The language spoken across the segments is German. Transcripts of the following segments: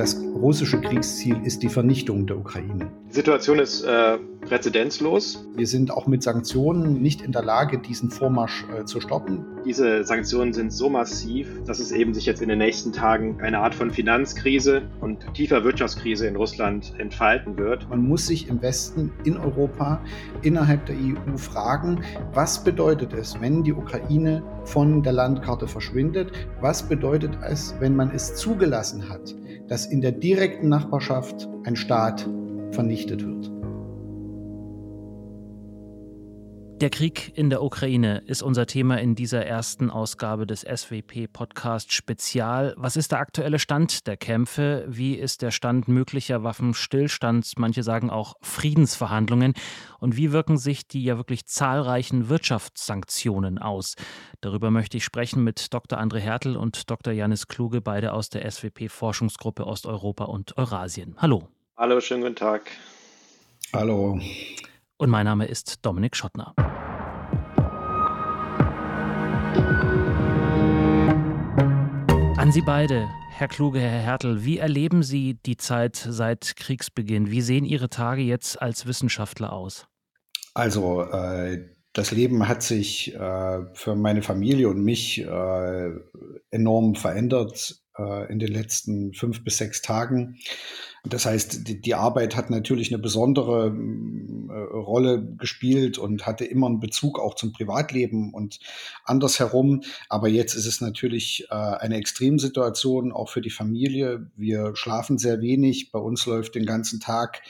das russische Kriegsziel ist die Vernichtung der Ukraine. Die Situation ist äh, präzedenzlos. Wir sind auch mit Sanktionen nicht in der Lage, diesen Vormarsch äh, zu stoppen. Diese Sanktionen sind so massiv, dass es eben sich jetzt in den nächsten Tagen eine Art von Finanzkrise und tiefer Wirtschaftskrise in Russland entfalten wird. Man muss sich im Westen, in Europa, innerhalb der EU fragen, was bedeutet es, wenn die Ukraine von der Landkarte verschwindet? Was bedeutet es, wenn man es zugelassen hat, dass in der direkten Nachbarschaft ein Staat vernichtet wird? Der Krieg in der Ukraine ist unser Thema in dieser ersten Ausgabe des SWP Podcast Spezial. Was ist der aktuelle Stand der Kämpfe? Wie ist der Stand möglicher Waffenstillstands? Manche sagen auch Friedensverhandlungen. Und wie wirken sich die ja wirklich zahlreichen Wirtschaftssanktionen aus? Darüber möchte ich sprechen mit Dr. André Hertel und Dr. Janis Kluge, beide aus der SWP Forschungsgruppe Osteuropa und Eurasien. Hallo. Hallo, schönen guten Tag. Hallo und mein Name ist Dominik Schottner. An Sie beide, Herr Kluge, Herr Hertel, wie erleben Sie die Zeit seit Kriegsbeginn? Wie sehen Ihre Tage jetzt als Wissenschaftler aus? Also, äh, das Leben hat sich äh, für meine Familie und mich äh, enorm verändert in den letzten fünf bis sechs Tagen. Das heißt, die, die Arbeit hat natürlich eine besondere äh, Rolle gespielt und hatte immer einen Bezug auch zum Privatleben und andersherum. Aber jetzt ist es natürlich äh, eine Extremsituation auch für die Familie. Wir schlafen sehr wenig. Bei uns läuft den ganzen Tag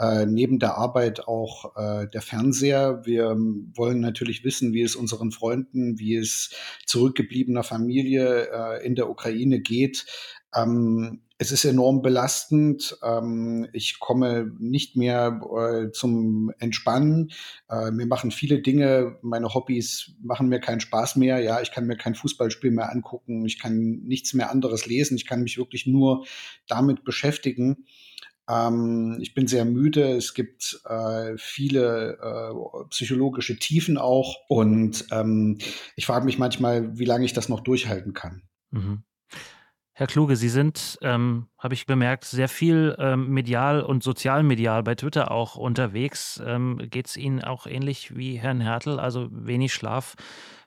äh, neben der Arbeit auch äh, der Fernseher. Wir wollen natürlich wissen, wie es unseren Freunden, wie es zurückgebliebener Familie äh, in der Ukraine geht. Ähm, es ist enorm belastend. Ähm, ich komme nicht mehr äh, zum Entspannen. Äh, mir machen viele Dinge, meine Hobbys machen mir keinen Spaß mehr. Ja, ich kann mir kein Fußballspiel mehr angucken. Ich kann nichts mehr anderes lesen. Ich kann mich wirklich nur damit beschäftigen. Ähm, ich bin sehr müde. Es gibt äh, viele äh, psychologische Tiefen auch. Und ähm, ich frage mich manchmal, wie lange ich das noch durchhalten kann. Mhm. Herr Kluge, Sie sind, ähm, habe ich bemerkt, sehr viel ähm, medial und sozialmedial bei Twitter auch unterwegs. Ähm, Geht es Ihnen auch ähnlich wie Herrn Hertel? Also wenig Schlaf,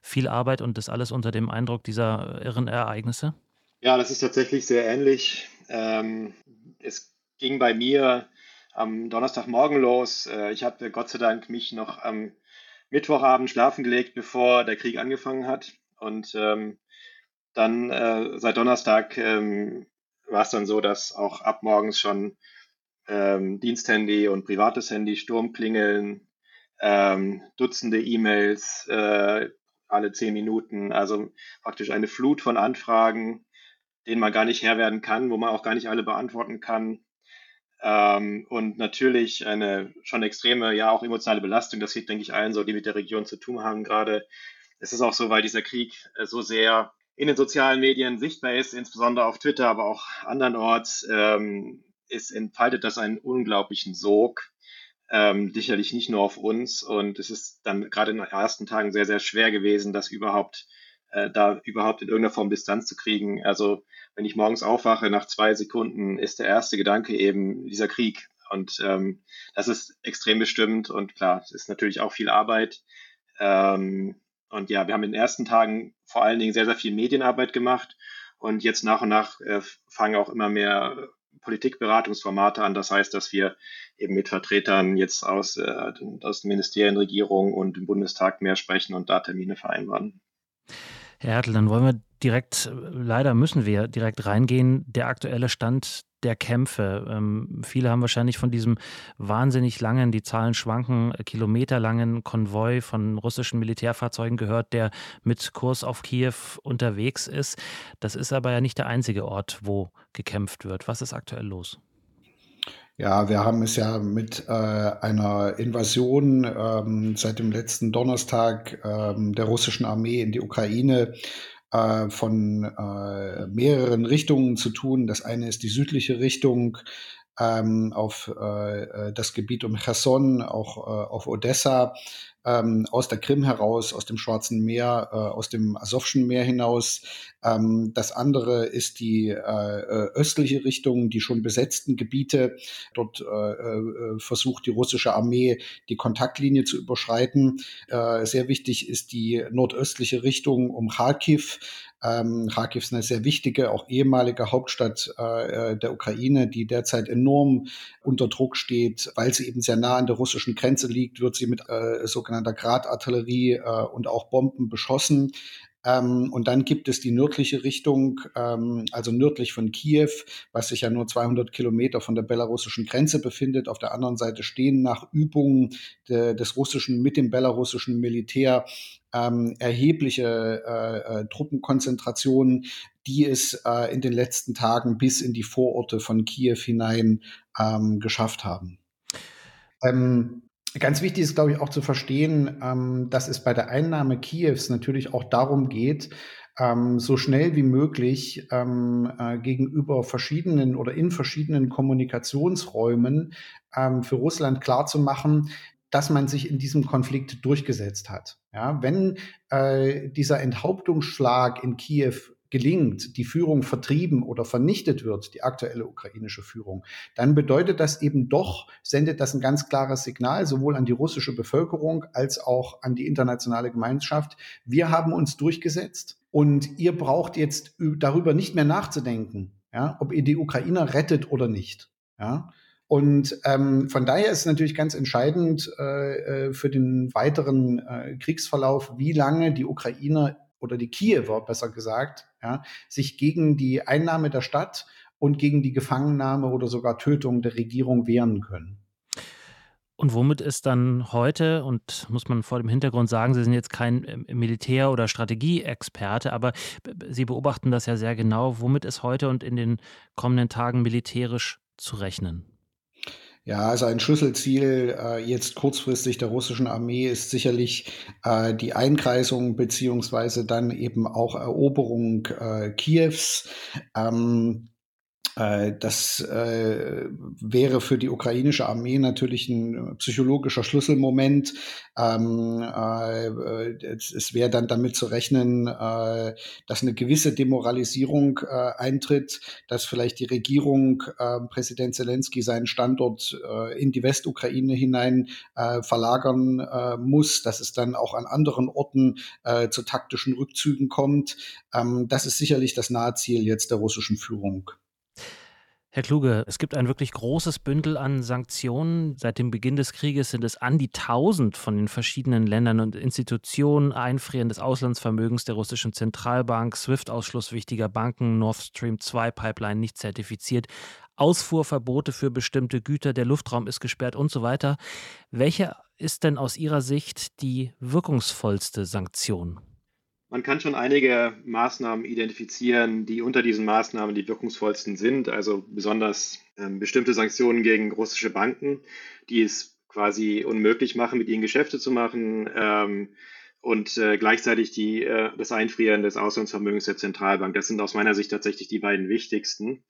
viel Arbeit und das alles unter dem Eindruck dieser irren Ereignisse? Ja, das ist tatsächlich sehr ähnlich. Ähm, es ging bei mir am Donnerstagmorgen los. Äh, ich hatte Gott sei Dank mich noch am Mittwochabend schlafen gelegt, bevor der Krieg angefangen hat. Und ähm, dann äh, seit Donnerstag ähm, war es dann so, dass auch ab morgens schon ähm, Diensthandy und privates Handy Sturmklingeln, ähm, Dutzende E-Mails äh, alle zehn Minuten, also praktisch eine Flut von Anfragen, denen man gar nicht Herr werden kann, wo man auch gar nicht alle beantworten kann. Ähm, und natürlich eine schon extreme, ja auch emotionale Belastung. Das geht, denke ich, allen so, die mit der Region zu tun haben gerade. Es ist auch so, weil dieser Krieg äh, so sehr in den sozialen Medien sichtbar ist, insbesondere auf Twitter, aber auch andernorts, ähm, ist, entfaltet das einen unglaublichen Sog. Ähm, sicherlich nicht nur auf uns. Und es ist dann gerade in den ersten Tagen sehr, sehr schwer gewesen, das überhaupt äh, da überhaupt in irgendeiner Form Distanz zu kriegen. Also wenn ich morgens aufwache, nach zwei Sekunden ist der erste Gedanke eben dieser Krieg. Und ähm, das ist extrem bestimmt und klar, es ist natürlich auch viel Arbeit. Ähm, und ja, wir haben in den ersten Tagen vor allen Dingen sehr, sehr viel Medienarbeit gemacht. Und jetzt nach und nach äh, fangen auch immer mehr Politikberatungsformate an. Das heißt, dass wir eben mit Vertretern jetzt aus, äh, aus den Ministerien, Regierung und dem Bundestag mehr sprechen und da Termine vereinbaren. Herr Hertel, dann wollen wir direkt, leider müssen wir direkt reingehen, der aktuelle Stand der Kämpfe. Ähm, viele haben wahrscheinlich von diesem wahnsinnig langen, die Zahlen schwanken, kilometerlangen Konvoi von russischen Militärfahrzeugen gehört, der mit Kurs auf Kiew unterwegs ist. Das ist aber ja nicht der einzige Ort, wo gekämpft wird. Was ist aktuell los? Ja, wir haben es ja mit äh, einer Invasion ähm, seit dem letzten Donnerstag ähm, der russischen Armee in die Ukraine äh, von äh, mehreren Richtungen zu tun. Das eine ist die südliche Richtung, ähm, auf äh, das Gebiet um Cherson, auch äh, auf Odessa, ähm, aus der Krim heraus, aus dem Schwarzen Meer, äh, aus dem Asowschen Meer hinaus. Ähm, das andere ist die äh, äh östliche Richtung, die schon besetzten Gebiete. Dort äh, äh, versucht die russische Armee, die Kontaktlinie zu überschreiten. Äh, sehr wichtig ist die nordöstliche Richtung um Kharkiv. Ähm, Kharkiv ist eine sehr wichtige, auch ehemalige Hauptstadt äh, der Ukraine, die derzeit enorm unter Druck steht, weil sie eben sehr nah an der russischen Grenze liegt, wird sie mit äh, sogenannter Gradartillerie äh, und auch Bomben beschossen. Ähm, und dann gibt es die nördliche Richtung, ähm, also nördlich von Kiew, was sich ja nur 200 Kilometer von der belarussischen Grenze befindet. Auf der anderen Seite stehen nach Übungen de, des russischen mit dem belarussischen Militär ähm, erhebliche äh, äh, Truppenkonzentrationen, die es äh, in den letzten Tagen bis in die Vororte von Kiew hinein ähm, geschafft haben. Ähm, ganz wichtig ist, glaube ich, auch zu verstehen, ähm, dass es bei der Einnahme Kiews natürlich auch darum geht, ähm, so schnell wie möglich ähm, äh, gegenüber verschiedenen oder in verschiedenen Kommunikationsräumen ähm, für Russland klarzumachen, dass man sich in diesem Konflikt durchgesetzt hat. Ja, wenn äh, dieser Enthauptungsschlag in Kiew gelingt, die Führung vertrieben oder vernichtet wird, die aktuelle ukrainische Führung, dann bedeutet das eben doch, sendet das ein ganz klares Signal sowohl an die russische Bevölkerung als auch an die internationale Gemeinschaft. Wir haben uns durchgesetzt und ihr braucht jetzt darüber nicht mehr nachzudenken, ja, ob ihr die Ukrainer rettet oder nicht. Ja. Und ähm, von daher ist natürlich ganz entscheidend äh, äh für den weiteren äh, Kriegsverlauf, wie lange die Ukrainer oder die Kiewer besser gesagt, ja, sich gegen die Einnahme der Stadt und gegen die Gefangennahme oder sogar Tötung der Regierung wehren können. Und womit ist dann heute, und muss man vor dem Hintergrund sagen, Sie sind jetzt kein ähm, Militär- oder Strategieexperte, aber Sie beobachten das ja sehr genau, womit ist heute und in den kommenden Tagen militärisch zu rechnen? Ja, also ein Schlüsselziel äh, jetzt kurzfristig der russischen Armee ist sicherlich äh, die Einkreisung beziehungsweise dann eben auch Eroberung äh, Kiews. Ähm, äh, das äh, wäre für die ukrainische Armee natürlich ein psychologischer Schlüsselmoment. Ähm, äh, es wäre dann damit zu rechnen, dass eine gewisse Demoralisierung eintritt, dass vielleicht die Regierung, Präsident Zelensky, seinen Standort in die Westukraine hinein verlagern muss, dass es dann auch an anderen Orten zu taktischen Rückzügen kommt. Ähm, das ist sicherlich das nahe Ziel jetzt der russischen Führung. Herr Kluge, es gibt ein wirklich großes Bündel an Sanktionen. Seit dem Beginn des Krieges sind es an die 1000 von den verschiedenen Ländern und Institutionen, Einfrieren des Auslandsvermögens der russischen Zentralbank, SWIFT-Ausschluss wichtiger Banken, Nord Stream 2 Pipeline nicht zertifiziert, Ausfuhrverbote für bestimmte Güter, der Luftraum ist gesperrt und so weiter. Welche ist denn aus Ihrer Sicht die wirkungsvollste Sanktion? Man kann schon einige Maßnahmen identifizieren, die unter diesen Maßnahmen die wirkungsvollsten sind. Also besonders ähm, bestimmte Sanktionen gegen russische Banken, die es quasi unmöglich machen, mit ihnen Geschäfte zu machen. Ähm, und äh, gleichzeitig die, äh, das Einfrieren des Auslandsvermögens der Zentralbank. Das sind aus meiner Sicht tatsächlich die beiden wichtigsten.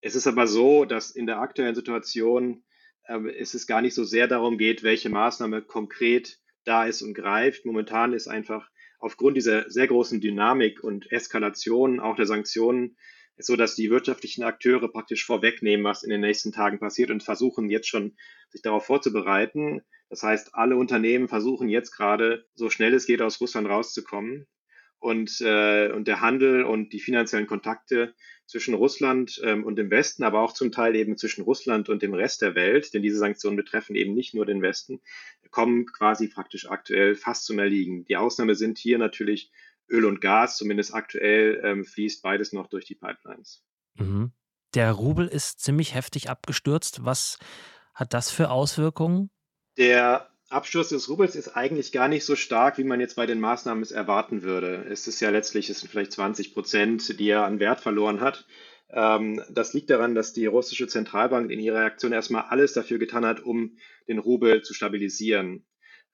Es ist aber so, dass in der aktuellen Situation äh, es ist gar nicht so sehr darum geht, welche Maßnahme konkret da ist und greift. Momentan ist einfach aufgrund dieser sehr großen Dynamik und Eskalation auch der Sanktionen ist so, dass die wirtschaftlichen Akteure praktisch vorwegnehmen, was in den nächsten Tagen passiert und versuchen jetzt schon sich darauf vorzubereiten. Das heißt, alle Unternehmen versuchen jetzt gerade so schnell es geht aus Russland rauszukommen und, äh, und der Handel und die finanziellen Kontakte zwischen Russland ähm, und dem Westen, aber auch zum Teil eben zwischen Russland und dem Rest der Welt, denn diese Sanktionen betreffen eben nicht nur den Westen, kommen quasi praktisch aktuell fast zum Erliegen. Die Ausnahme sind hier natürlich Öl und Gas, zumindest aktuell ähm, fließt beides noch durch die Pipelines. Mhm. Der Rubel ist ziemlich heftig abgestürzt. Was hat das für Auswirkungen? Der Absturz des Rubels ist eigentlich gar nicht so stark, wie man jetzt bei den Maßnahmen es erwarten würde. Es ist ja letztlich, es sind vielleicht 20 Prozent, die er an Wert verloren hat. Ähm, das liegt daran, dass die russische Zentralbank in ihrer Reaktion erstmal alles dafür getan hat, um den Rubel zu stabilisieren.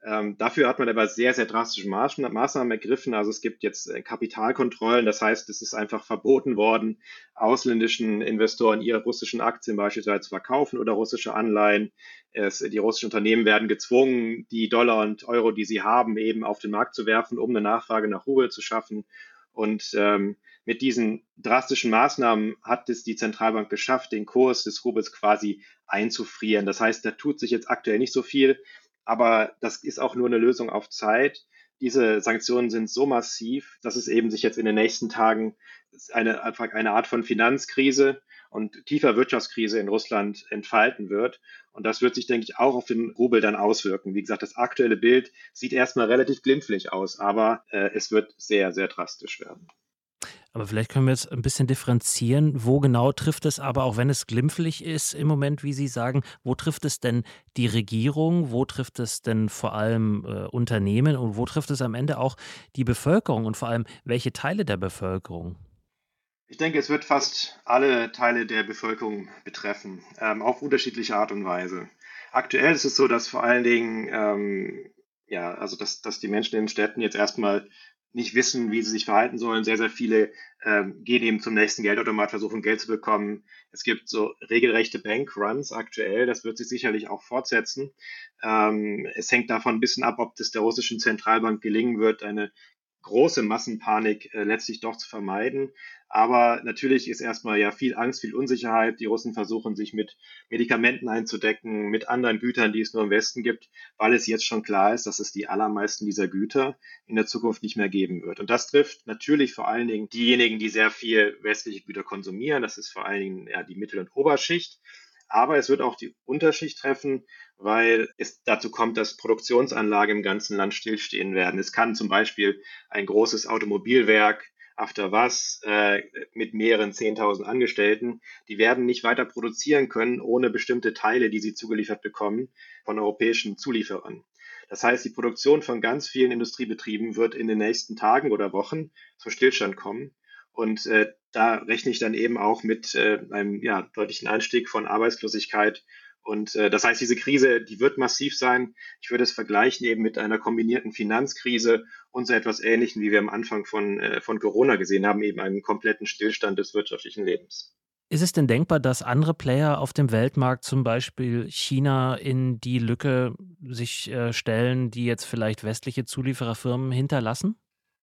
Ähm, dafür hat man aber sehr, sehr drastische Maßnahmen ergriffen. Also es gibt jetzt äh, Kapitalkontrollen. Das heißt, es ist einfach verboten worden, ausländischen Investoren ihre russischen Aktien beispielsweise zu verkaufen oder russische Anleihen. Es, die russischen Unternehmen werden gezwungen, die Dollar und Euro, die sie haben, eben auf den Markt zu werfen, um eine Nachfrage nach Rubel zu schaffen. Und ähm, mit diesen drastischen Maßnahmen hat es die Zentralbank geschafft, den Kurs des Rubels quasi einzufrieren. Das heißt, da tut sich jetzt aktuell nicht so viel. Aber das ist auch nur eine Lösung auf Zeit. Diese Sanktionen sind so massiv, dass es eben sich jetzt in den nächsten Tagen eine, eine Art von Finanzkrise und tiefer Wirtschaftskrise in Russland entfalten wird. Und das wird sich, denke ich, auch auf den Rubel dann auswirken. Wie gesagt, das aktuelle Bild sieht erstmal relativ glimpflich aus, aber äh, es wird sehr, sehr drastisch werden. Aber vielleicht können wir jetzt ein bisschen differenzieren. Wo genau trifft es aber, auch wenn es glimpflich ist im Moment, wie Sie sagen, wo trifft es denn die Regierung? Wo trifft es denn vor allem äh, Unternehmen? Und wo trifft es am Ende auch die Bevölkerung? Und vor allem, welche Teile der Bevölkerung? Ich denke, es wird fast alle Teile der Bevölkerung betreffen, ähm, auf unterschiedliche Art und Weise. Aktuell ist es so, dass vor allen Dingen, ähm, ja, also dass, dass die Menschen in den Städten jetzt erstmal nicht wissen, wie sie sich verhalten sollen. Sehr, sehr viele ähm, gehen eben zum nächsten Geldautomat, versuchen Geld zu bekommen. Es gibt so regelrechte Bankruns aktuell. Das wird sich sicherlich auch fortsetzen. Ähm, es hängt davon ein bisschen ab, ob das der russischen Zentralbank gelingen wird, eine große Massenpanik äh, letztlich doch zu vermeiden. Aber natürlich ist erstmal ja viel Angst, viel Unsicherheit. Die Russen versuchen sich mit Medikamenten einzudecken, mit anderen Gütern, die es nur im Westen gibt, weil es jetzt schon klar ist, dass es die allermeisten dieser Güter in der Zukunft nicht mehr geben wird. Und das trifft natürlich vor allen Dingen diejenigen, die sehr viel westliche Güter konsumieren. Das ist vor allen Dingen ja, die Mittel- und Oberschicht. Aber es wird auch die Unterschicht treffen, weil es dazu kommt, dass Produktionsanlagen im ganzen Land stillstehen werden. Es kann zum Beispiel ein großes Automobilwerk After was äh, mit mehreren 10.000 Angestellten, die werden nicht weiter produzieren können ohne bestimmte Teile, die sie zugeliefert bekommen von europäischen Zulieferern. Das heißt, die Produktion von ganz vielen Industriebetrieben wird in den nächsten Tagen oder Wochen zum Stillstand kommen. Und äh, da rechne ich dann eben auch mit äh, einem ja, deutlichen Anstieg von Arbeitslosigkeit. Und äh, das heißt, diese Krise, die wird massiv sein. Ich würde es vergleichen eben mit einer kombinierten Finanzkrise und so etwas Ähnlichem, wie wir am Anfang von, äh, von Corona gesehen haben, eben einen kompletten Stillstand des wirtschaftlichen Lebens. Ist es denn denkbar, dass andere Player auf dem Weltmarkt, zum Beispiel China, in die Lücke sich äh, stellen, die jetzt vielleicht westliche Zuliefererfirmen hinterlassen?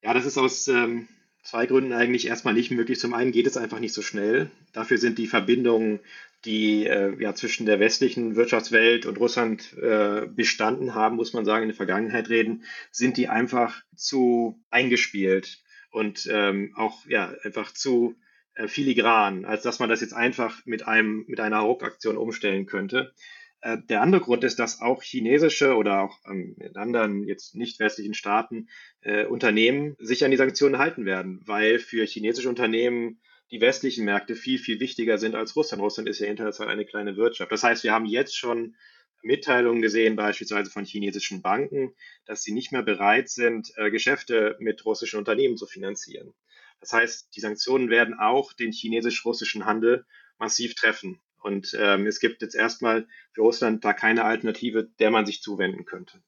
Ja, das ist aus ähm, zwei Gründen eigentlich erstmal nicht möglich. Zum einen geht es einfach nicht so schnell. Dafür sind die Verbindungen, die äh, ja zwischen der westlichen Wirtschaftswelt und Russland äh, bestanden haben, muss man sagen, in der Vergangenheit reden, sind die einfach zu eingespielt und ähm, auch ja einfach zu äh, filigran, als dass man das jetzt einfach mit einem mit einer Ruckaktion umstellen könnte. Äh, der andere Grund ist, dass auch chinesische oder auch ähm, in anderen jetzt nicht westlichen Staaten äh, Unternehmen sich an die Sanktionen halten werden, weil für chinesische Unternehmen die westlichen Märkte viel, viel wichtiger sind als Russland. Russland ist ja international eine kleine Wirtschaft. Das heißt, wir haben jetzt schon Mitteilungen gesehen, beispielsweise von chinesischen Banken, dass sie nicht mehr bereit sind, äh, Geschäfte mit russischen Unternehmen zu finanzieren. Das heißt, die Sanktionen werden auch den chinesisch-russischen Handel massiv treffen. Und ähm, es gibt jetzt erstmal für Russland da keine Alternative, der man sich zuwenden könnte.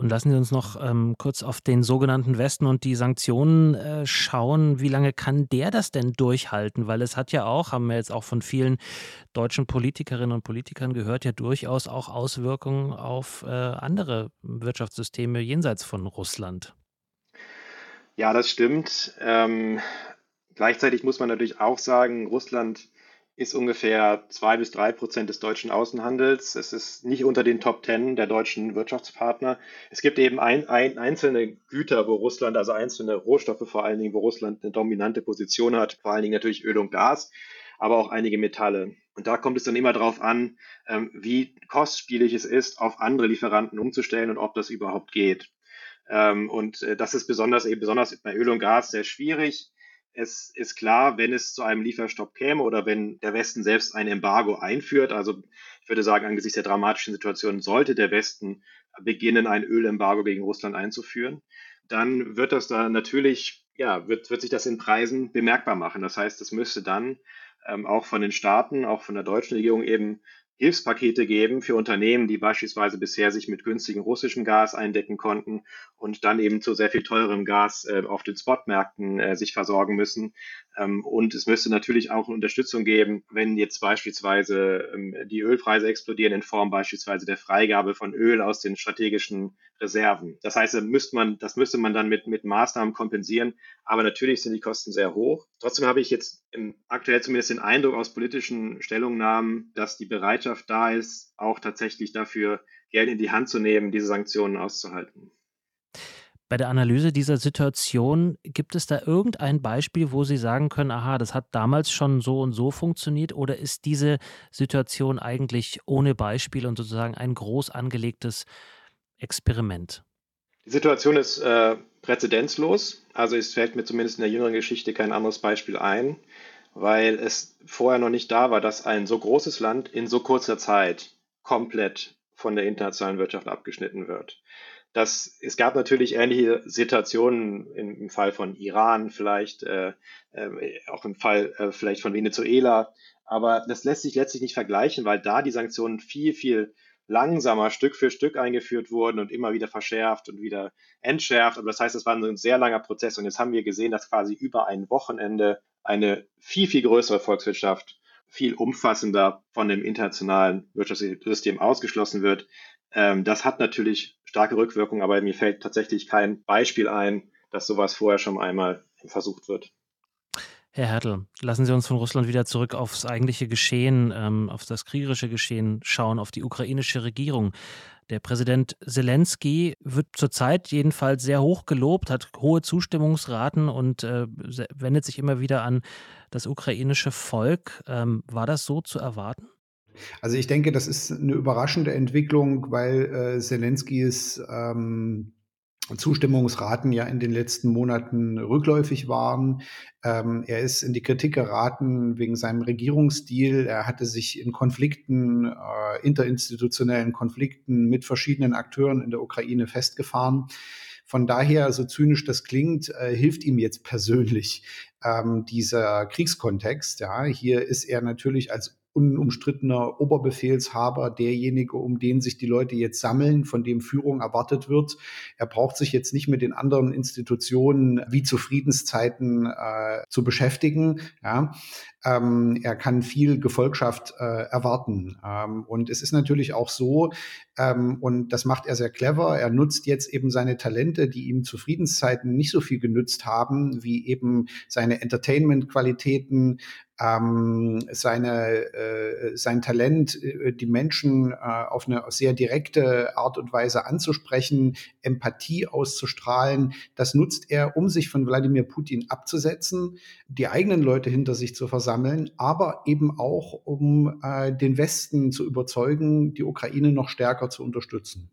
Und lassen Sie uns noch ähm, kurz auf den sogenannten Westen und die Sanktionen äh, schauen. Wie lange kann der das denn durchhalten? Weil es hat ja auch, haben wir jetzt auch von vielen deutschen Politikerinnen und Politikern gehört, ja durchaus auch Auswirkungen auf äh, andere Wirtschaftssysteme jenseits von Russland. Ja, das stimmt. Ähm, gleichzeitig muss man natürlich auch sagen, Russland ist ungefähr zwei bis drei Prozent des deutschen Außenhandels. Es ist nicht unter den Top Ten der deutschen Wirtschaftspartner. Es gibt eben ein, ein, einzelne Güter, wo Russland, also einzelne Rohstoffe vor allen Dingen, wo Russland eine dominante Position hat, vor allen Dingen natürlich Öl und Gas, aber auch einige Metalle. Und da kommt es dann immer darauf an, ähm, wie kostspielig es ist, auf andere Lieferanten umzustellen und ob das überhaupt geht. Ähm, und äh, das ist besonders eben besonders bei Öl und Gas sehr schwierig es ist klar, wenn es zu einem Lieferstopp käme oder wenn der Westen selbst ein Embargo einführt, also ich würde sagen, angesichts der dramatischen Situation sollte der Westen beginnen, ein Ölembargo gegen Russland einzuführen, dann wird das da natürlich, ja, wird, wird sich das in Preisen bemerkbar machen. Das heißt, es müsste dann ähm, auch von den Staaten, auch von der deutschen Regierung eben Hilfspakete geben für Unternehmen, die beispielsweise bisher sich mit günstigem russischem Gas eindecken konnten und dann eben zu sehr viel teurem Gas äh, auf den Spotmärkten äh, sich versorgen müssen. Ähm, und es müsste natürlich auch Unterstützung geben, wenn jetzt beispielsweise ähm, die Ölpreise explodieren in Form beispielsweise der Freigabe von Öl aus den strategischen Reserven. Das heißt, müsste man, das müsste man dann mit, mit Maßnahmen kompensieren. Aber natürlich sind die Kosten sehr hoch. Trotzdem habe ich jetzt aktuell zumindest den Eindruck aus politischen Stellungnahmen, dass die Bereitschaft da ist, auch tatsächlich dafür Geld in die Hand zu nehmen, diese Sanktionen auszuhalten. Bei der Analyse dieser Situation, gibt es da irgendein Beispiel, wo Sie sagen können, aha, das hat damals schon so und so funktioniert oder ist diese Situation eigentlich ohne Beispiel und sozusagen ein groß angelegtes Experiment? Die Situation ist äh, präzedenzlos. Also es fällt mir zumindest in der jüngeren Geschichte kein anderes Beispiel ein, weil es vorher noch nicht da war, dass ein so großes Land in so kurzer Zeit komplett von der internationalen Wirtschaft abgeschnitten wird. Das, es gab natürlich ähnliche Situationen im, im Fall von Iran, vielleicht äh, äh, auch im Fall äh, vielleicht von Venezuela. Aber das lässt sich letztlich nicht vergleichen, weil da die Sanktionen viel, viel langsamer Stück für Stück eingeführt wurden und immer wieder verschärft und wieder entschärft. Aber das heißt, es war ein sehr langer Prozess. Und jetzt haben wir gesehen, dass quasi über ein Wochenende eine viel, viel größere Volkswirtschaft viel umfassender von dem internationalen Wirtschaftssystem ausgeschlossen wird. Ähm, das hat natürlich starke Rückwirkungen, aber mir fällt tatsächlich kein Beispiel ein, dass sowas vorher schon einmal versucht wird. Herr Hertel, lassen Sie uns von Russland wieder zurück aufs eigentliche Geschehen, ähm, auf das kriegerische Geschehen schauen, auf die ukrainische Regierung. Der Präsident Zelensky wird zurzeit jedenfalls sehr hoch gelobt, hat hohe Zustimmungsraten und äh, wendet sich immer wieder an das ukrainische Volk. Ähm, war das so zu erwarten? Also ich denke, das ist eine überraschende Entwicklung, weil äh, Zelenskys ähm, Zustimmungsraten ja in den letzten Monaten rückläufig waren. Ähm, er ist in die Kritik geraten wegen seinem Regierungsstil. Er hatte sich in Konflikten, äh, interinstitutionellen Konflikten mit verschiedenen Akteuren in der Ukraine festgefahren. Von daher, so zynisch das klingt, äh, hilft ihm jetzt persönlich ähm, dieser Kriegskontext. Ja, hier ist er natürlich als unumstrittener Oberbefehlshaber, derjenige, um den sich die Leute jetzt sammeln, von dem Führung erwartet wird. Er braucht sich jetzt nicht mit den anderen Institutionen wie zu Friedenszeiten äh, zu beschäftigen. Ja. Ähm, er kann viel Gefolgschaft äh, erwarten. Ähm, und es ist natürlich auch so, ähm, und das macht er sehr clever, er nutzt jetzt eben seine Talente, die ihm zu Friedenszeiten nicht so viel genützt haben, wie eben seine Entertainment-Qualitäten, ähm, seine, äh, sein Talent, äh, die Menschen äh, auf eine sehr direkte Art und Weise anzusprechen, Empathie auszustrahlen, das nutzt er, um sich von Wladimir Putin abzusetzen, die eigenen Leute hinter sich zu versammeln, aber eben auch, um äh, den Westen zu überzeugen, die Ukraine noch stärker zu unterstützen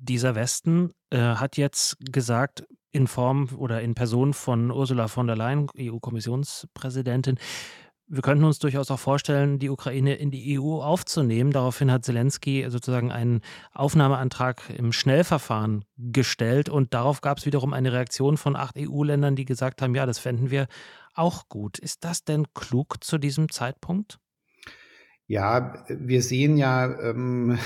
dieser Westen äh, hat jetzt gesagt, in Form oder in Person von Ursula von der Leyen, EU-Kommissionspräsidentin, wir könnten uns durchaus auch vorstellen, die Ukraine in die EU aufzunehmen. Daraufhin hat Zelensky sozusagen einen Aufnahmeantrag im Schnellverfahren gestellt und darauf gab es wiederum eine Reaktion von acht EU-Ländern, die gesagt haben, ja, das fänden wir auch gut. Ist das denn klug zu diesem Zeitpunkt? Ja, wir sehen ja ähm,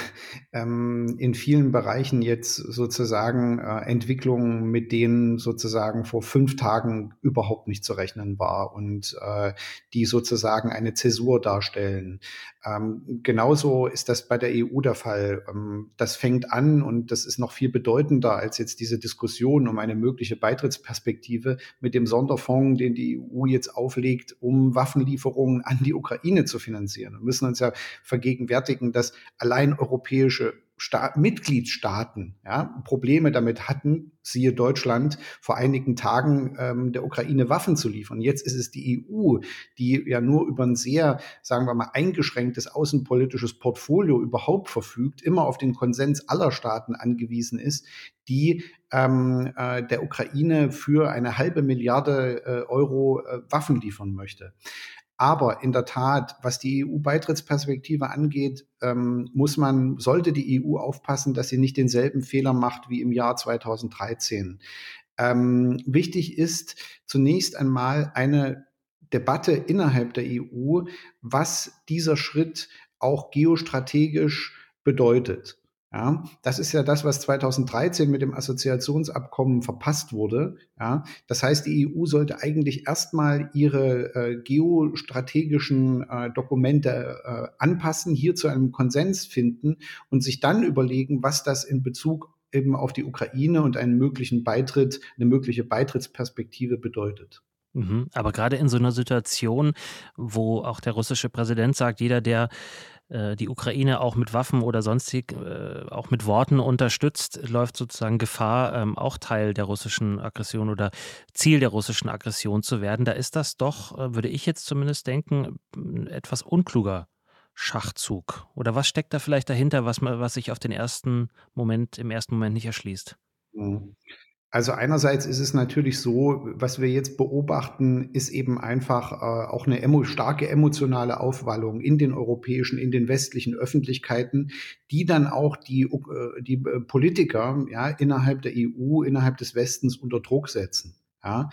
ähm, in vielen Bereichen jetzt sozusagen äh, Entwicklungen, mit denen sozusagen vor fünf Tagen überhaupt nicht zu rechnen war und äh, die sozusagen eine Zäsur darstellen. Ähm, genauso ist das bei der EU der Fall. Ähm, das fängt an und das ist noch viel bedeutender als jetzt diese Diskussion um eine mögliche Beitrittsperspektive mit dem Sonderfonds, den die EU jetzt auflegt, um Waffenlieferungen an die Ukraine zu finanzieren. Wir müssen uns ja vergegenwärtigen, dass allein europäische Sta Mitgliedstaaten ja, Probleme damit hatten, siehe Deutschland, vor einigen Tagen ähm, der Ukraine Waffen zu liefern. Jetzt ist es die EU, die ja nur über ein sehr, sagen wir mal, eingeschränktes außenpolitisches Portfolio überhaupt verfügt, immer auf den Konsens aller Staaten angewiesen ist, die ähm, äh, der Ukraine für eine halbe Milliarde äh, Euro äh, Waffen liefern möchte. Aber in der Tat, was die EU-Beitrittsperspektive angeht, ähm, muss man, sollte die EU aufpassen, dass sie nicht denselben Fehler macht wie im Jahr 2013. Ähm, wichtig ist zunächst einmal eine Debatte innerhalb der EU, was dieser Schritt auch geostrategisch bedeutet. Ja, das ist ja das, was 2013 mit dem Assoziationsabkommen verpasst wurde. Ja, das heißt, die EU sollte eigentlich erstmal ihre äh, geostrategischen äh, Dokumente äh, anpassen, hier zu einem Konsens finden und sich dann überlegen, was das in Bezug eben auf die Ukraine und einen möglichen Beitritt, eine mögliche Beitrittsperspektive bedeutet. Mhm. Aber gerade in so einer Situation, wo auch der russische Präsident sagt, jeder, der die Ukraine auch mit Waffen oder sonstig, äh, auch mit Worten unterstützt, läuft sozusagen Gefahr, ähm, auch Teil der russischen Aggression oder Ziel der russischen Aggression zu werden. Da ist das doch, äh, würde ich jetzt zumindest denken, etwas unkluger Schachzug. Oder was steckt da vielleicht dahinter, was, was sich auf den ersten Moment, im ersten Moment nicht erschließt? Mhm. Also einerseits ist es natürlich so, was wir jetzt beobachten, ist eben einfach äh, auch eine emo starke emotionale Aufwallung in den europäischen, in den westlichen Öffentlichkeiten, die dann auch die, äh, die äh, Politiker ja, innerhalb der EU, innerhalb des Westens unter Druck setzen. Ja,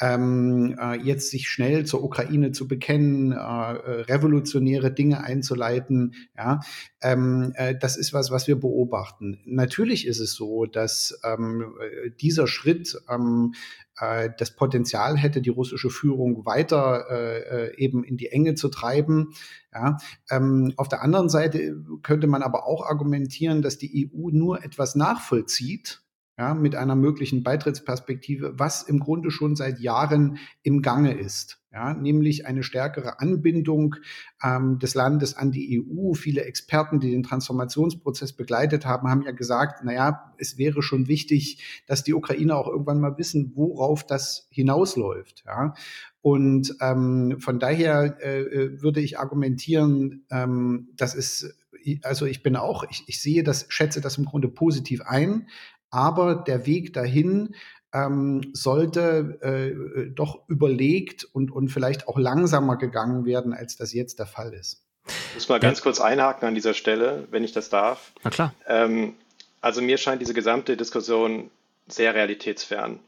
ähm, äh, jetzt sich schnell zur Ukraine zu bekennen, äh, äh, revolutionäre Dinge einzuleiten, ja, ähm, äh, das ist was, was wir beobachten. Natürlich ist es so, dass ähm, äh, dieser Schritt ähm, äh, das Potenzial hätte, die russische Führung weiter äh, eben in die Enge zu treiben. Ja, ähm, auf der anderen Seite könnte man aber auch argumentieren, dass die EU nur etwas nachvollzieht, ja, mit einer möglichen Beitrittsperspektive, was im Grunde schon seit Jahren im Gange ist. Ja, nämlich eine stärkere Anbindung ähm, des Landes an die EU. Viele Experten, die den Transformationsprozess begleitet haben, haben ja gesagt, naja, es wäre schon wichtig, dass die Ukrainer auch irgendwann mal wissen, worauf das hinausläuft. Ja. Und ähm, von daher äh, äh würde ich argumentieren, ähm, dass es also ich bin auch, ich, ich sehe das, schätze das im Grunde positiv ein, aber der Weg dahin ähm, sollte äh, doch überlegt und, und vielleicht auch langsamer gegangen werden, als das jetzt der Fall ist. Ich muss mal ganz kurz einhaken an dieser Stelle, wenn ich das darf. Na klar. Ähm, also mir scheint diese gesamte Diskussion sehr realitätsfern.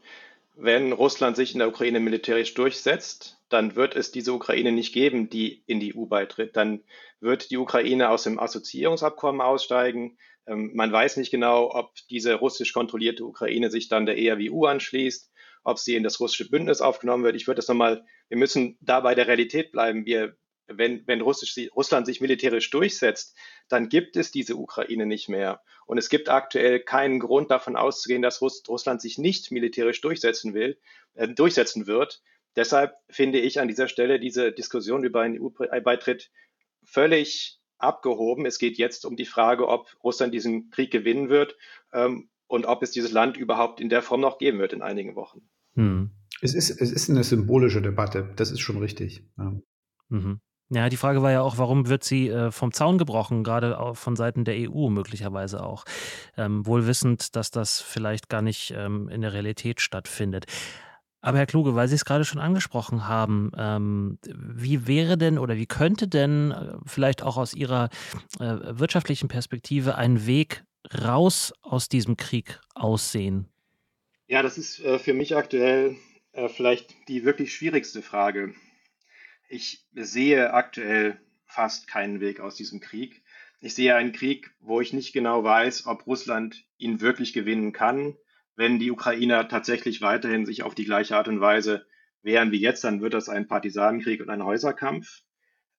Wenn Russland sich in der Ukraine militärisch durchsetzt, dann wird es diese Ukraine nicht geben, die in die EU beitritt. Dann wird die Ukraine aus dem Assoziierungsabkommen aussteigen. Ähm, man weiß nicht genau, ob diese russisch kontrollierte Ukraine sich dann der ERWU anschließt, ob sie in das russische Bündnis aufgenommen wird. Ich würde das nochmal, wir müssen da bei der Realität bleiben. Wir, wenn, wenn Russisch, Russland sich militärisch durchsetzt, dann gibt es diese Ukraine nicht mehr. Und es gibt aktuell keinen Grund davon auszugehen, dass Russ, Russland sich nicht militärisch durchsetzen will, äh, durchsetzen wird. Deshalb finde ich an dieser Stelle diese Diskussion über einen EU-Beitritt völlig abgehoben. Es geht jetzt um die Frage, ob Russland diesen Krieg gewinnen wird ähm, und ob es dieses Land überhaupt in der Form noch geben wird in einigen Wochen. Hm. Es, ist, es ist eine symbolische Debatte, das ist schon richtig. Ja. Mhm. Ja, die Frage war ja auch, warum wird sie äh, vom Zaun gebrochen, gerade auch von Seiten der EU möglicherweise auch. Ähm, wohl wissend, dass das vielleicht gar nicht ähm, in der Realität stattfindet. Aber Herr Kluge, weil Sie es gerade schon angesprochen haben, ähm, wie wäre denn oder wie könnte denn äh, vielleicht auch aus Ihrer äh, wirtschaftlichen Perspektive ein Weg raus aus diesem Krieg aussehen? Ja, das ist äh, für mich aktuell äh, vielleicht die wirklich schwierigste Frage. Ich sehe aktuell fast keinen Weg aus diesem Krieg. Ich sehe einen Krieg, wo ich nicht genau weiß, ob Russland ihn wirklich gewinnen kann wenn die Ukrainer tatsächlich weiterhin sich auf die gleiche Art und Weise wehren wie jetzt, dann wird das ein Partisanenkrieg und ein Häuserkampf,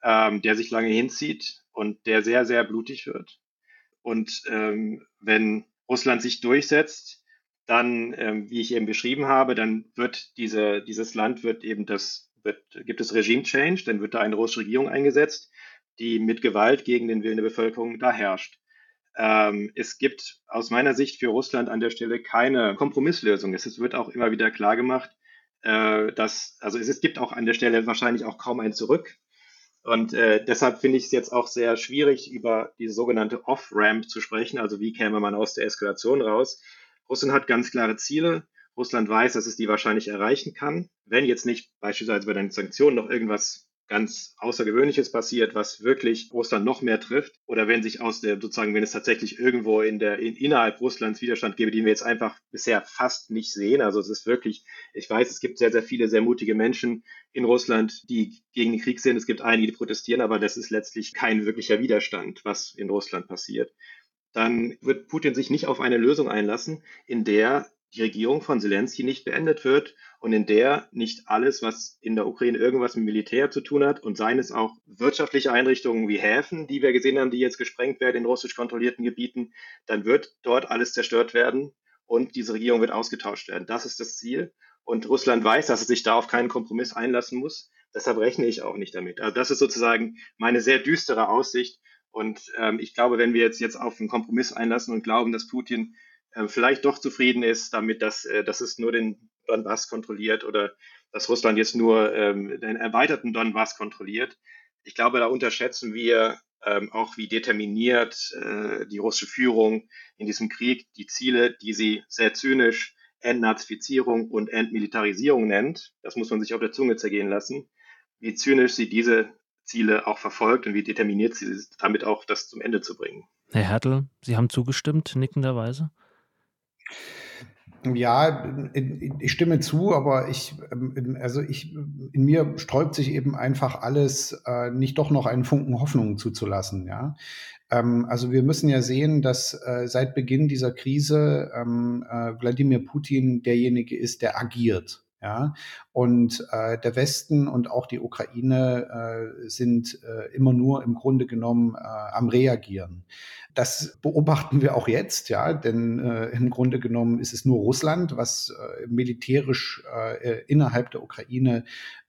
ähm, der sich lange hinzieht und der sehr, sehr blutig wird. Und ähm, wenn Russland sich durchsetzt, dann, ähm, wie ich eben beschrieben habe, dann wird diese, dieses Land wird eben das, wird, gibt es Regime Change, dann wird da eine russische Regierung eingesetzt, die mit Gewalt gegen den Willen der Bevölkerung da herrscht. Ähm, es gibt aus meiner Sicht für Russland an der Stelle keine Kompromisslösung. Es wird auch immer wieder klar gemacht, äh, dass, also es, es, gibt auch an der Stelle wahrscheinlich auch kaum ein Zurück. Und äh, deshalb finde ich es jetzt auch sehr schwierig, über diese sogenannte Off-Ramp zu sprechen. Also wie käme man aus der Eskalation raus? Russland hat ganz klare Ziele. Russland weiß, dass es die wahrscheinlich erreichen kann, wenn jetzt nicht beispielsweise bei den Sanktionen noch irgendwas ganz Außergewöhnliches passiert, was wirklich Russland noch mehr trifft, oder wenn sich aus der sozusagen, wenn es tatsächlich irgendwo in der in, innerhalb Russlands Widerstand gäbe, den wir jetzt einfach bisher fast nicht sehen. Also es ist wirklich, ich weiß, es gibt sehr, sehr viele sehr mutige Menschen in Russland, die gegen den Krieg sind. Es gibt einige, die protestieren, aber das ist letztlich kein wirklicher Widerstand, was in Russland passiert. Dann wird Putin sich nicht auf eine Lösung einlassen, in der die Regierung von Zelensky nicht beendet wird und in der nicht alles, was in der Ukraine irgendwas mit Militär zu tun hat und seien es auch wirtschaftliche Einrichtungen wie Häfen, die wir gesehen haben, die jetzt gesprengt werden in russisch kontrollierten Gebieten, dann wird dort alles zerstört werden und diese Regierung wird ausgetauscht werden. Das ist das Ziel. Und Russland weiß, dass es sich da auf keinen Kompromiss einlassen muss. Deshalb rechne ich auch nicht damit. Also das ist sozusagen meine sehr düstere Aussicht. Und ähm, ich glaube, wenn wir jetzt, jetzt auf einen Kompromiss einlassen und glauben, dass Putin äh, vielleicht doch zufrieden ist damit, dass, äh, dass es nur den Donbass kontrolliert oder dass Russland jetzt nur ähm, den erweiterten Donbass kontrolliert. Ich glaube, da unterschätzen wir ähm, auch, wie determiniert äh, die russische Führung in diesem Krieg die Ziele, die sie sehr zynisch Entnazifizierung und Entmilitarisierung nennt. Das muss man sich auf der Zunge zergehen lassen. Wie zynisch sie diese Ziele auch verfolgt und wie determiniert sie ist, damit auch das zum Ende zu bringen. Herr Hertel, Sie haben zugestimmt, nickenderweise? Ja, ich stimme zu, aber ich, ähm, also ich, in mir sträubt sich eben einfach alles, äh, nicht doch noch einen Funken Hoffnung zuzulassen, ja. Ähm, also wir müssen ja sehen, dass äh, seit Beginn dieser Krise ähm, äh, Wladimir Putin derjenige ist, der agiert. Ja, und äh, der Westen und auch die Ukraine äh, sind äh, immer nur im Grunde genommen äh, am Reagieren. Das beobachten wir auch jetzt, ja, denn äh, im Grunde genommen ist es nur Russland, was äh, militärisch äh, innerhalb der Ukraine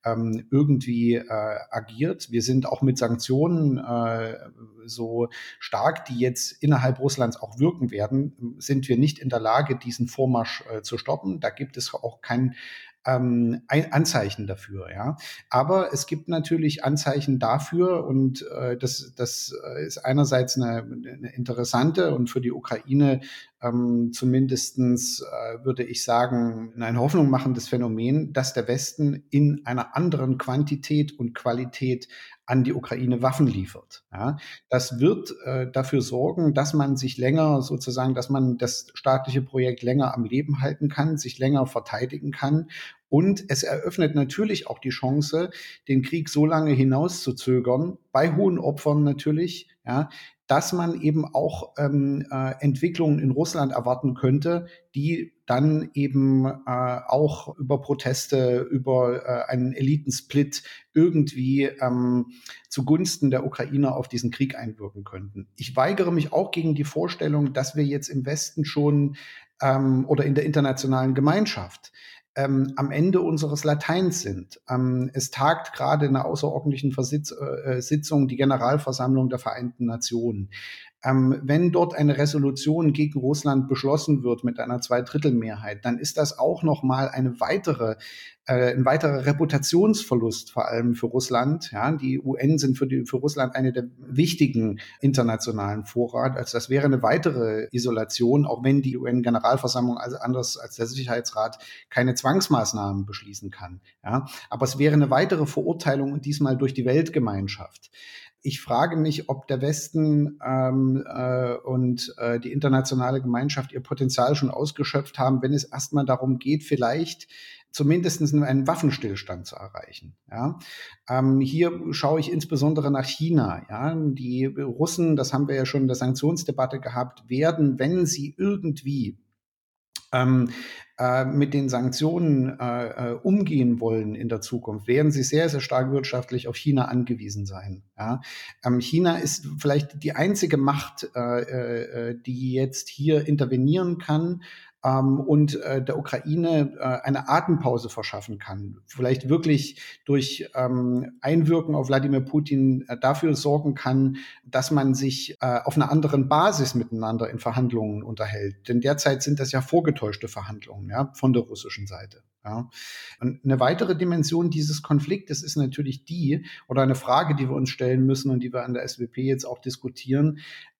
ähm, irgendwie äh, agiert. Wir sind auch mit Sanktionen äh, so stark, die jetzt innerhalb Russlands auch wirken werden, sind wir nicht in der Lage, diesen Vormarsch äh, zu stoppen. Da gibt es auch kein ähm, Anzeichen dafür, ja. Aber es gibt natürlich Anzeichen dafür und äh, das, das ist einerseits eine, eine interessante und für die Ukraine ähm, zumindestens äh, würde ich sagen, ein Hoffnung machendes Phänomen, dass der Westen in einer anderen Quantität und Qualität an die Ukraine Waffen liefert. Ja, das wird äh, dafür sorgen, dass man sich länger sozusagen, dass man das staatliche Projekt länger am Leben halten kann, sich länger verteidigen kann. Und es eröffnet natürlich auch die Chance, den Krieg so lange hinauszuzögern, bei hohen Opfern natürlich, ja, dass man eben auch ähm, äh, Entwicklungen in Russland erwarten könnte, die dann eben äh, auch über Proteste, über äh, einen Elitensplit irgendwie ähm, zugunsten der Ukrainer auf diesen Krieg einwirken könnten. Ich weigere mich auch gegen die Vorstellung, dass wir jetzt im Westen schon ähm, oder in der internationalen Gemeinschaft ähm, am Ende unseres Lateins sind. Ähm, es tagt gerade in einer außerordentlichen Versitz äh, Sitzung die Generalversammlung der Vereinten Nationen. Ähm, wenn dort eine Resolution gegen Russland beschlossen wird mit einer Zweidrittelmehrheit, dann ist das auch noch mal eine weitere äh, ein weiterer Reputationsverlust vor allem für Russland. Ja, die UN sind für, die, für Russland eine der wichtigen internationalen Vorrat. Also das wäre eine weitere Isolation, auch wenn die UN-Generalversammlung also anders als der Sicherheitsrat keine Zwangsmaßnahmen beschließen kann. Ja, aber es wäre eine weitere Verurteilung und diesmal durch die Weltgemeinschaft ich frage mich, ob der Westen ähm, äh, und äh, die internationale Gemeinschaft ihr Potenzial schon ausgeschöpft haben, wenn es erstmal darum geht, vielleicht zumindest einen Waffenstillstand zu erreichen. Ja. Ähm, hier schaue ich insbesondere nach China. Ja. Die Russen, das haben wir ja schon in der Sanktionsdebatte gehabt, werden, wenn sie irgendwie ähm, äh, mit den Sanktionen äh, äh, umgehen wollen in der Zukunft, werden sie sehr, sehr stark wirtschaftlich auf China angewiesen sein. Ja? Ähm, China ist vielleicht die einzige Macht, äh, äh, die jetzt hier intervenieren kann ähm, und äh, der Ukraine äh, eine Atempause verschaffen kann. Vielleicht wirklich durch ähm, Einwirken auf Wladimir Putin äh, dafür sorgen kann, dass man sich äh, auf einer anderen Basis miteinander in Verhandlungen unterhält. Denn derzeit sind das ja vorgetäuschte Verhandlungen ja, von der russischen Seite. Ja. Und eine weitere Dimension dieses Konfliktes ist natürlich die, oder eine Frage, die wir uns stellen müssen und die wir an der SWP jetzt auch diskutieren,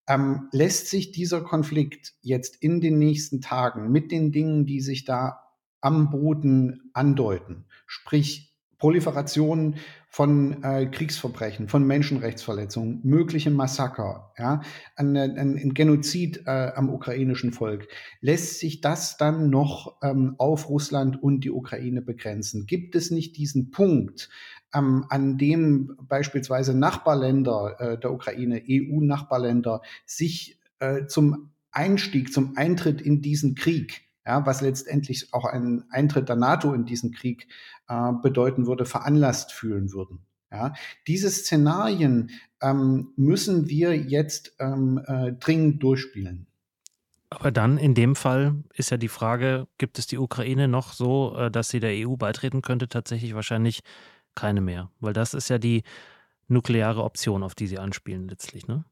ähm, lässt sich dieser Konflikt jetzt in den nächsten Tagen mit den Dingen, die sich da am Boden andeuten, sprich Proliferation von äh, Kriegsverbrechen, von Menschenrechtsverletzungen, mögliche Massaker, ja, ein, ein, Genozid äh, am ukrainischen Volk. Lässt sich das dann noch ähm, auf Russland und die Ukraine begrenzen? Gibt es nicht diesen Punkt, ähm, an dem beispielsweise Nachbarländer äh, der Ukraine, EU-Nachbarländer, sich äh, zum Einstieg, zum Eintritt in diesen Krieg ja, was letztendlich auch ein Eintritt der NATO in diesen Krieg äh, bedeuten würde, veranlasst fühlen würden. Ja, diese Szenarien ähm, müssen wir jetzt ähm, äh, dringend durchspielen. Aber dann in dem Fall ist ja die Frage, gibt es die Ukraine noch so, äh, dass sie der EU beitreten könnte? Tatsächlich wahrscheinlich keine mehr, weil das ist ja die nukleare Option, auf die sie anspielen letztlich, ne?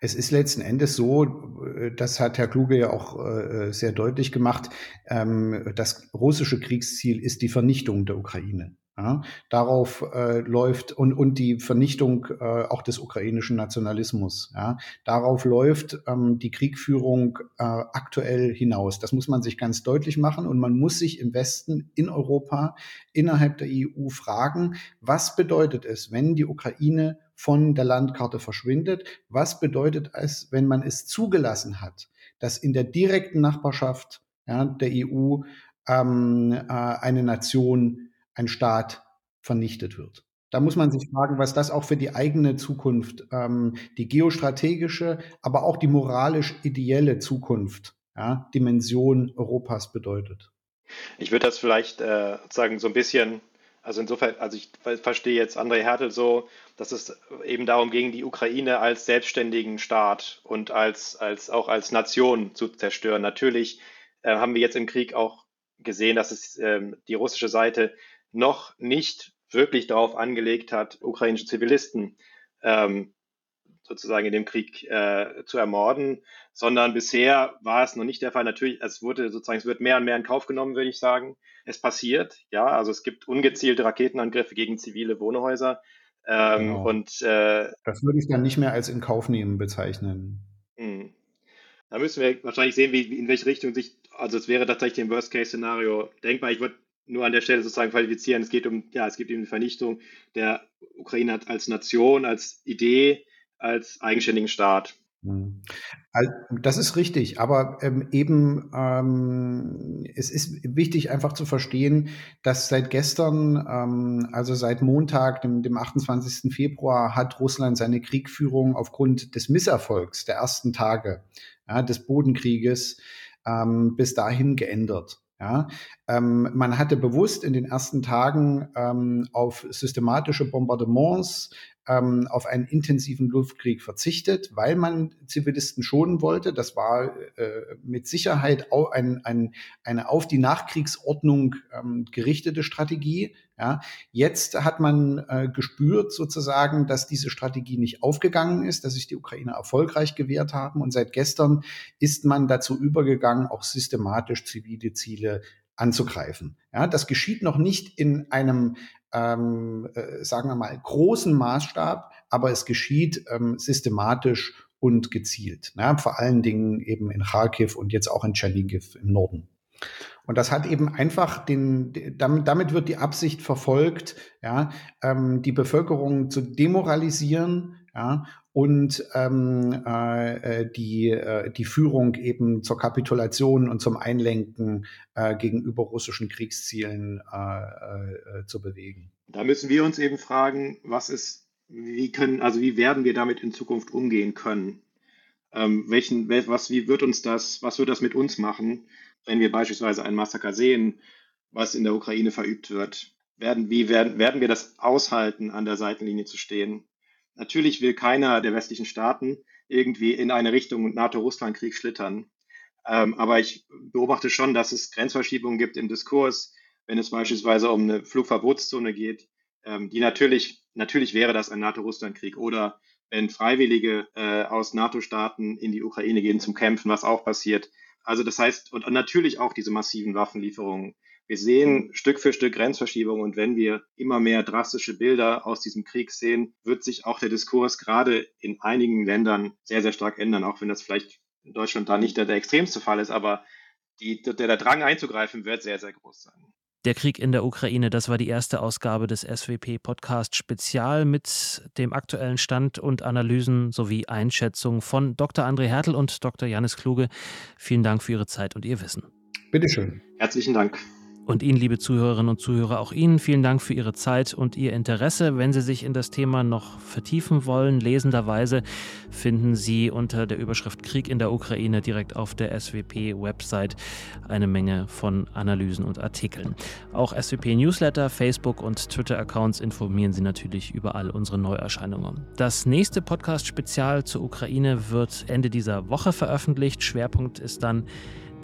Es ist letzten Endes so, äh, das hat Herr Kluge ja auch äh, sehr deutlich gemacht, ähm, das russische Kriegsziel ist die Vernichtung der Ukraine. Ja, darauf äh, läuft und, und die Vernichtung äh, auch des ukrainischen Nationalismus. Ja, darauf läuft ähm, die Kriegführung äh, aktuell hinaus. Das muss man sich ganz deutlich machen und man muss sich im Westen, in Europa, innerhalb der EU fragen, was bedeutet es, wenn die Ukraine von der Landkarte verschwindet? Was bedeutet es, wenn man es zugelassen hat, dass in der direkten Nachbarschaft ja, der EU ähm, äh, eine Nation ein Staat vernichtet wird. Da muss man sich fragen, was das auch für die eigene Zukunft, ähm, die geostrategische, aber auch die moralisch ideelle Zukunft, ja, Dimension Europas bedeutet. Ich würde das vielleicht äh, sagen, so ein bisschen, also insofern, also ich verstehe jetzt André Hertel so, dass es eben darum ging, die Ukraine als selbstständigen Staat und als, als auch als Nation zu zerstören. Natürlich äh, haben wir jetzt im Krieg auch gesehen, dass es ähm, die russische Seite noch nicht wirklich darauf angelegt hat, ukrainische Zivilisten ähm, sozusagen in dem Krieg äh, zu ermorden, sondern bisher war es noch nicht der Fall. Natürlich, es wurde sozusagen, es wird mehr und mehr in Kauf genommen, würde ich sagen. Es passiert, ja, also es gibt ungezielte Raketenangriffe gegen zivile Wohnhäuser. Ähm, genau. Und äh, das würde ich dann nicht mehr als in Kauf nehmen bezeichnen. Mh. Da müssen wir wahrscheinlich sehen, wie, in welche Richtung sich, also es wäre tatsächlich im Worst-Case-Szenario denkbar. Ich würde nur an der Stelle sozusagen qualifizieren. Es geht um, ja, es geht um die Vernichtung der Ukraine als Nation, als Idee, als eigenständigen Staat. Hm. Das ist richtig, aber ähm, eben ähm, es ist wichtig einfach zu verstehen, dass seit gestern, ähm, also seit Montag, dem, dem 28. Februar, hat Russland seine Kriegführung aufgrund des Misserfolgs der ersten Tage ja, des Bodenkrieges ähm, bis dahin geändert. Ja, ähm, man hatte bewusst in den ersten Tagen ähm, auf systematische Bombardements, ähm, auf einen intensiven Luftkrieg verzichtet, weil man Zivilisten schonen wollte. Das war äh, mit Sicherheit auch ein, ein, eine auf die Nachkriegsordnung ähm, gerichtete Strategie. Ja, jetzt hat man äh, gespürt sozusagen, dass diese Strategie nicht aufgegangen ist, dass sich die Ukrainer erfolgreich gewehrt haben. Und seit gestern ist man dazu übergegangen, auch systematisch zivile Ziele anzugreifen. Ja, das geschieht noch nicht in einem, ähm, äh, sagen wir mal, großen Maßstab, aber es geschieht ähm, systematisch und gezielt. Ja, vor allen Dingen eben in Kharkiv und jetzt auch in Tschernigiv im Norden. Und das hat eben einfach den, damit, damit wird die Absicht verfolgt, ja, ähm, die Bevölkerung zu demoralisieren, ja, und ähm, äh, äh, die, äh, die Führung eben zur Kapitulation und zum Einlenken äh, gegenüber russischen Kriegszielen äh, äh, zu bewegen. Da müssen wir uns eben fragen, was ist, wie können, also wie werden wir damit in Zukunft umgehen können? Ähm, welchen, was, wie wird uns das, was wird das mit uns machen, wenn wir beispielsweise ein Massaker sehen, was in der Ukraine verübt wird? Werden, wie werden, werden wir das aushalten, an der Seitenlinie zu stehen? Natürlich will keiner der westlichen Staaten irgendwie in eine Richtung NATO-Russland-Krieg schlittern. Ähm, aber ich beobachte schon, dass es Grenzverschiebungen gibt im Diskurs, wenn es beispielsweise um eine Flugverbotszone geht, ähm, die natürlich, natürlich wäre das ein NATO-Russland-Krieg oder wenn Freiwillige äh, aus NATO-Staaten in die Ukraine gehen zum Kämpfen, was auch passiert. Also das heißt, und natürlich auch diese massiven Waffenlieferungen wir sehen Stück für Stück Grenzverschiebungen und wenn wir immer mehr drastische Bilder aus diesem Krieg sehen, wird sich auch der Diskurs gerade in einigen Ländern sehr, sehr stark ändern, auch wenn das vielleicht in Deutschland da nicht der, der extremste Fall ist, aber die, der, der Drang einzugreifen wird sehr, sehr groß sein. Der Krieg in der Ukraine, das war die erste Ausgabe des SWP Podcast Spezial mit dem aktuellen Stand und Analysen sowie Einschätzungen von Dr. André Hertel und Dr. Janis Kluge. Vielen Dank für Ihre Zeit und Ihr Wissen. Bitteschön. Herzlichen Dank. Und Ihnen, liebe Zuhörerinnen und Zuhörer, auch Ihnen vielen Dank für Ihre Zeit und Ihr Interesse. Wenn Sie sich in das Thema noch vertiefen wollen, lesenderweise finden Sie unter der Überschrift Krieg in der Ukraine direkt auf der SWP-Website eine Menge von Analysen und Artikeln. Auch SWP-Newsletter, Facebook und Twitter-Accounts informieren Sie natürlich über all unsere Neuerscheinungen. Das nächste Podcast-Spezial zur Ukraine wird Ende dieser Woche veröffentlicht. Schwerpunkt ist dann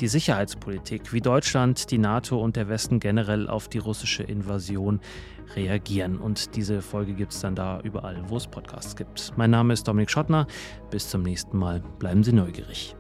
die Sicherheitspolitik, wie Deutschland, die NATO und der Westen generell auf die russische Invasion reagieren. Und diese Folge gibt es dann da überall, wo es Podcasts gibt. Mein Name ist Dominik Schottner. Bis zum nächsten Mal. Bleiben Sie neugierig.